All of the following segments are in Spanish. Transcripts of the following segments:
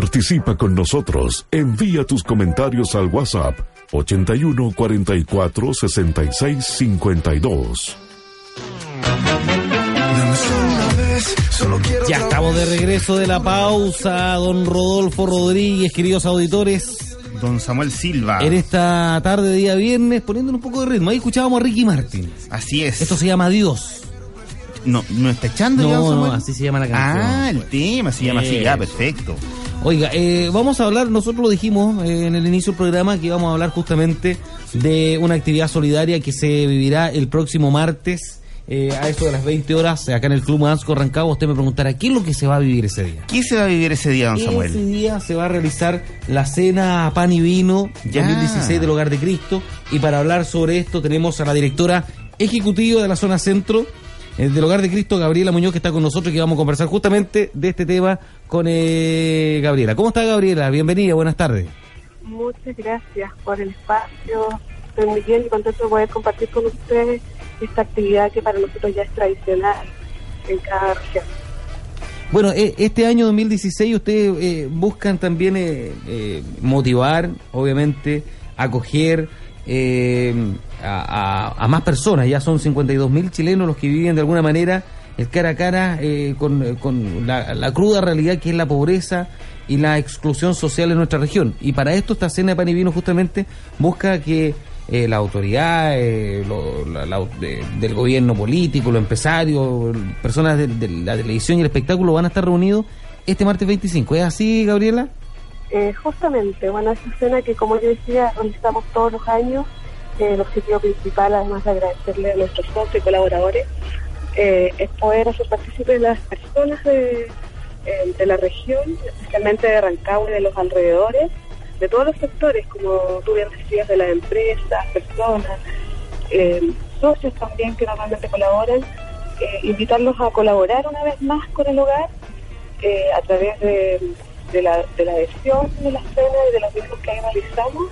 Participa con nosotros. Envía tus comentarios al WhatsApp 81 44 66 52. Ya estamos de regreso de la pausa, don Rodolfo Rodríguez, queridos auditores. Don Samuel Silva. En esta tarde, día viernes, poniendo un poco de ritmo. Ahí escuchábamos a Ricky Martin. Así es. Esto se llama Dios. No, ¿no está echando No, así se llama la canción. Ah, el tema se llama así, ya, perfecto. Oiga, eh, vamos a hablar, nosotros lo dijimos eh, en el inicio del programa, que íbamos a hablar justamente de una actividad solidaria que se vivirá el próximo martes eh, a eso de las 20 horas acá en el Club Mansco Rancagua. Usted me preguntará, ¿qué es lo que se va a vivir ese día? ¿Qué se va a vivir ese día, don Ese Samuel? día se va a realizar la cena Pan y Vino Ya. 2016 del Hogar de Cristo. Y para hablar sobre esto tenemos a la directora ejecutiva de la zona centro eh, del Hogar de Cristo, Gabriela Muñoz, que está con nosotros y que vamos a conversar justamente de este tema con eh, Gabriela. ¿Cómo está Gabriela? Bienvenida, buenas tardes. Muchas gracias por el espacio. Muy bien y contento de poder compartir con ustedes esta actividad que para nosotros ya es tradicional en cada región. Bueno, eh, este año 2016 ustedes eh, buscan también eh, eh, motivar, obviamente, acoger eh, a, a- a más personas. Ya son 52 mil chilenos los que viven de alguna manera el cara a cara eh, con, con la, la cruda realidad que es la pobreza y la exclusión social en nuestra región. Y para esto esta cena de pan y vino justamente busca que eh, la autoridad eh, lo- la- la- de- del gobierno político, los empresarios, personas de, la televisión y el espectáculo van a estar reunidos este martes 25. ¿Es así, Gabriela? Eh, justamente, bueno, esa escena que como yo decía, realizamos todos los años, eh, el objetivo principal, además de agradecerle a nuestros socios y colaboradores, eh, es poder hacer partícipe de las personas de, eh, de la región, especialmente de Rancagua y de los alrededores, de todos los sectores, como tú bien decías, de las empresas, personas, eh, socios también que normalmente colaboran, invitarlos a colaborar una vez más con el hogar a través de, de la, de la adhesión de la cena y de los mismos que ahí realizamos,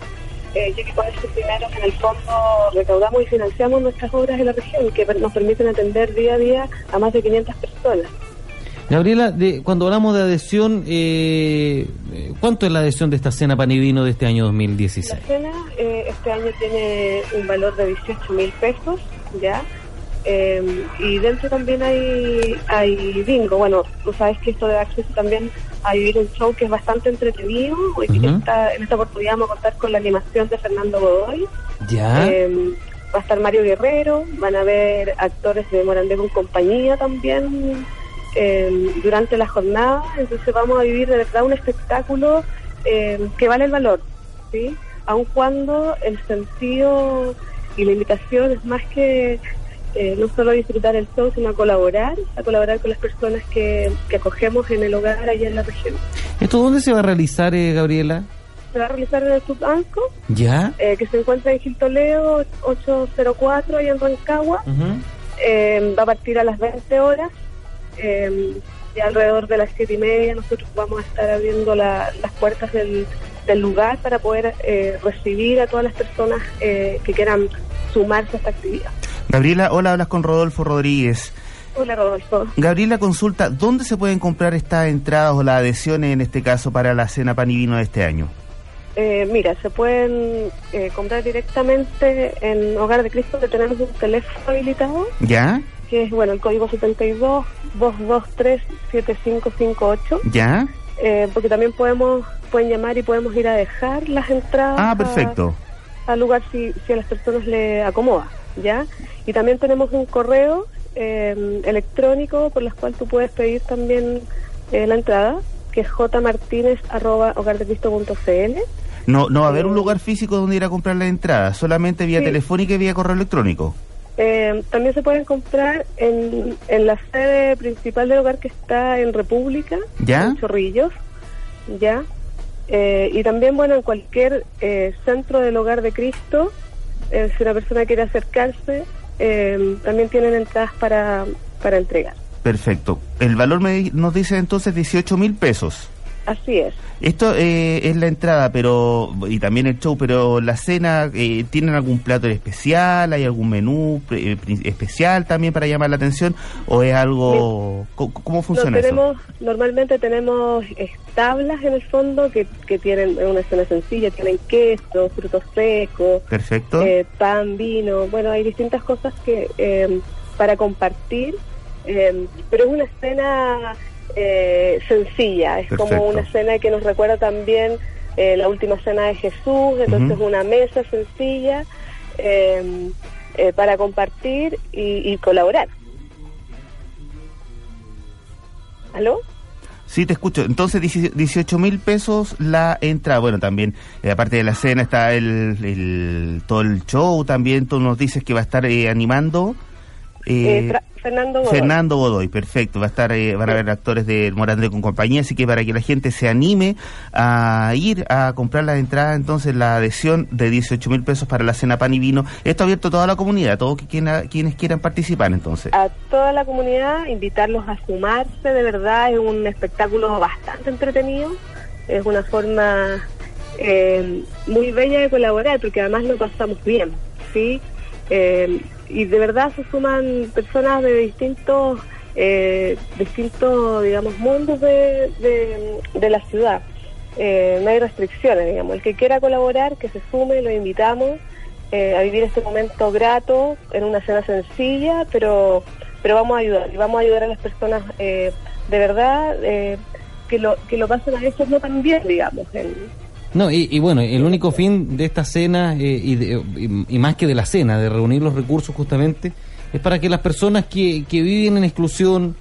eh, ya que con esos dineros en el fondo recaudamos y financiamos nuestras obras en la región que nos permiten atender día a día a más de 500 personas. Gabriela, de, cuando hablamos de adhesión, eh, eh, ¿cuánto es la adhesión de esta cena pan y vino de este año 2016? La cena eh, este año tiene un valor de 18 mil pesos, ¿ya? Eh, y dentro también hay, hay bingo. Bueno, tú sabes que esto de acceso también a vivir un show que es bastante entretenido. Hoy Ujú. está- en esta oportunidad vamos a contar con la animación de Fernando Godoy. ¿Ya? Eh, va a estar Mario Guerrero, van a haber actores de Morandé con compañía también eh, durante la jornada. Entonces vamos a vivir de verdad un espectáculo que vale el valor, ¿sí? Aun cuando el sentido y la invitación es más que eh, no solo disfrutar el show, sino a colaborar, a colaborar con las personas que, que acogemos en el hogar allá en la región. ¿Esto dónde se va a realizar, eh, Gabriela? Se va a realizar en el Club Anco, ¿Ya? eh, que se encuentra en Gil Toledo 804, ahí en Rancagua. Eh, va a partir a las 20 horas eh, y alrededor de las siete y media nosotros vamos a estar abriendo la- las puertas del, del lugar para poder eh, recibir a todas las personas eh, que quieran sumarse a esta actividad. Gabriela, hola, hablas con Rodolfo Rodríguez. Hola Rodolfo. Gabriela consulta, ¿dónde se pueden comprar estas entradas o las adhesiones en este caso para la cena pan y vino de este año? Eh, mira, se pueden eh, comprar directamente en Hogar de Cristo que tenemos un teléfono habilitado ¿Ya? que es bueno el código 72 223 7558 ¿Ya? eh, porque también podemos pueden llamar y podemos ir a dejar las entradas Ah, perfecto. al lugar si, si a las personas le acomoda, ¿ya? Y también tenemos un correo eh, electrónico por el cual tú puedes pedir también eh, la entrada, que es jmartinez.hogardecristo.cl. No, no va a haber un lugar físico donde ir a comprar la entrada, solamente vía Sí. telefónica y vía correo electrónico. Eh, también se pueden comprar en, en la sede principal del hogar que está en República, ¿Ya? en Chorrillos, ya. Eh, y también, bueno, en cualquier eh, centro del hogar de Cristo, eh, si una persona quiere acercarse, eh, también tienen entradas para, para entregar. Perfecto. El valor me nos dice entonces 18 mil pesos. Así es. Esto eh, es la entrada, pero y también el show, pero la cena, eh, ¿tienen algún plato especial? ¿Hay algún menú pre- eh, especial también para llamar la atención? ¿O es algo... ¿Cómo, No, funciona eso? tenemos, normalmente tenemos eh, tablas en el fondo que, que tienen una cena sencilla, tienen queso, frutos secos, Perfecto. eh, pan, vino, bueno, hay distintas cosas que para compartir, pero es una cena eh, sencilla, es Perfecto. como una cena que nos recuerda también eh, la última cena de Jesús, entonces una mesa sencilla eh, eh, para compartir y, y colaborar. ¿Aló? Sí, te escucho. Entonces, 18 mil pesos la entrada. Bueno, también, eh, aparte de la cena, está el, el- todo el show también. Tú nos dices que va a estar eh, animando. Eh, Eh, Fernando Godoy. Fernando Godoy, perfecto. Va a estar, eh, van a haber actores de Morandre con compañía, así que para que la gente se anime a ir a comprar las entradas, entonces la adhesión de 18 mil pesos para la cena pan y vino. Esto abierto a toda la comunidad, a todos quieran- quienes quieran participar, entonces. a toda la comunidad, invitarlos a sumarse, de verdad, es un espectáculo bastante entretenido, es una forma eh, muy bella de colaborar, porque además lo pasamos bien, ¿sí? Eh, y de verdad se suman personas de distintos, eh, distintos digamos, mundos de, de, la ciudad. Eh, no hay restricciones, digamos. El que quiera colaborar, que se sume, lo invitamos eh, a vivir este momento grato en una cena sencilla, pero pero vamos a ayudar y vamos a ayudar a las personas eh, de verdad que lo que lo pasen a veces no tan bien, digamos. en- No, y, bueno, el único fin de esta cena, eh, y, de- y- más que de la cena, de reunir los recursos justamente, es para que las personas que, que viven en exclusión,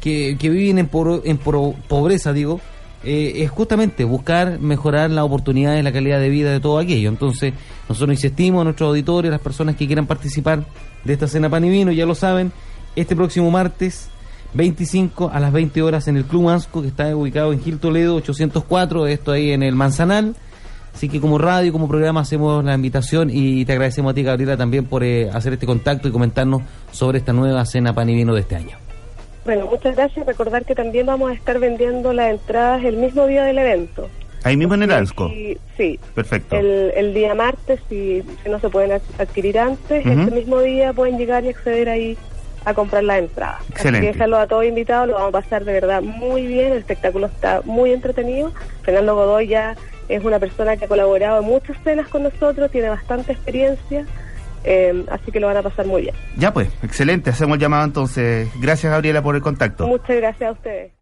que, que viven en, poro- en pobreza, digo, eh, es justamente buscar mejorar las oportunidades, la calidad de vida de todo aquello. Entonces, nosotros insistimos a nuestros auditores, las personas que quieran participar de esta cena pan y vino, ya lo saben, este próximo martes 25 a las 20 horas en el Club Mansco, que está ubicado en Gil Toledo 804, esto ahí en el Manzanal. Así que como radio, como programa hacemos la invitación y te agradecemos a ti, Gabriela, también por eh, hacer este contacto y comentarnos sobre esta nueva cena pan y vino de este año. Bueno, muchas gracias. Recordar que también vamos a estar vendiendo las entradas el mismo día del evento. Ahí mismo en el Ansco. Sí, Perfecto. el, el día martes, si, si no se pueden ad- adquirir antes, ese mismo día pueden llegar y acceder ahí a comprar la entrada. Excelente. Así que déjalo a todos invitados, lo vamos a pasar de verdad muy bien, el espectáculo está muy entretenido. Fernando Godoy ya es una persona que ha colaborado en muchas cenas con nosotros, tiene bastante experiencia, eh, así que lo van a pasar muy bien. Ya pues, excelente. Hacemos el llamado entonces. Gracias, Gabriela, por el contacto. Muchas gracias a ustedes.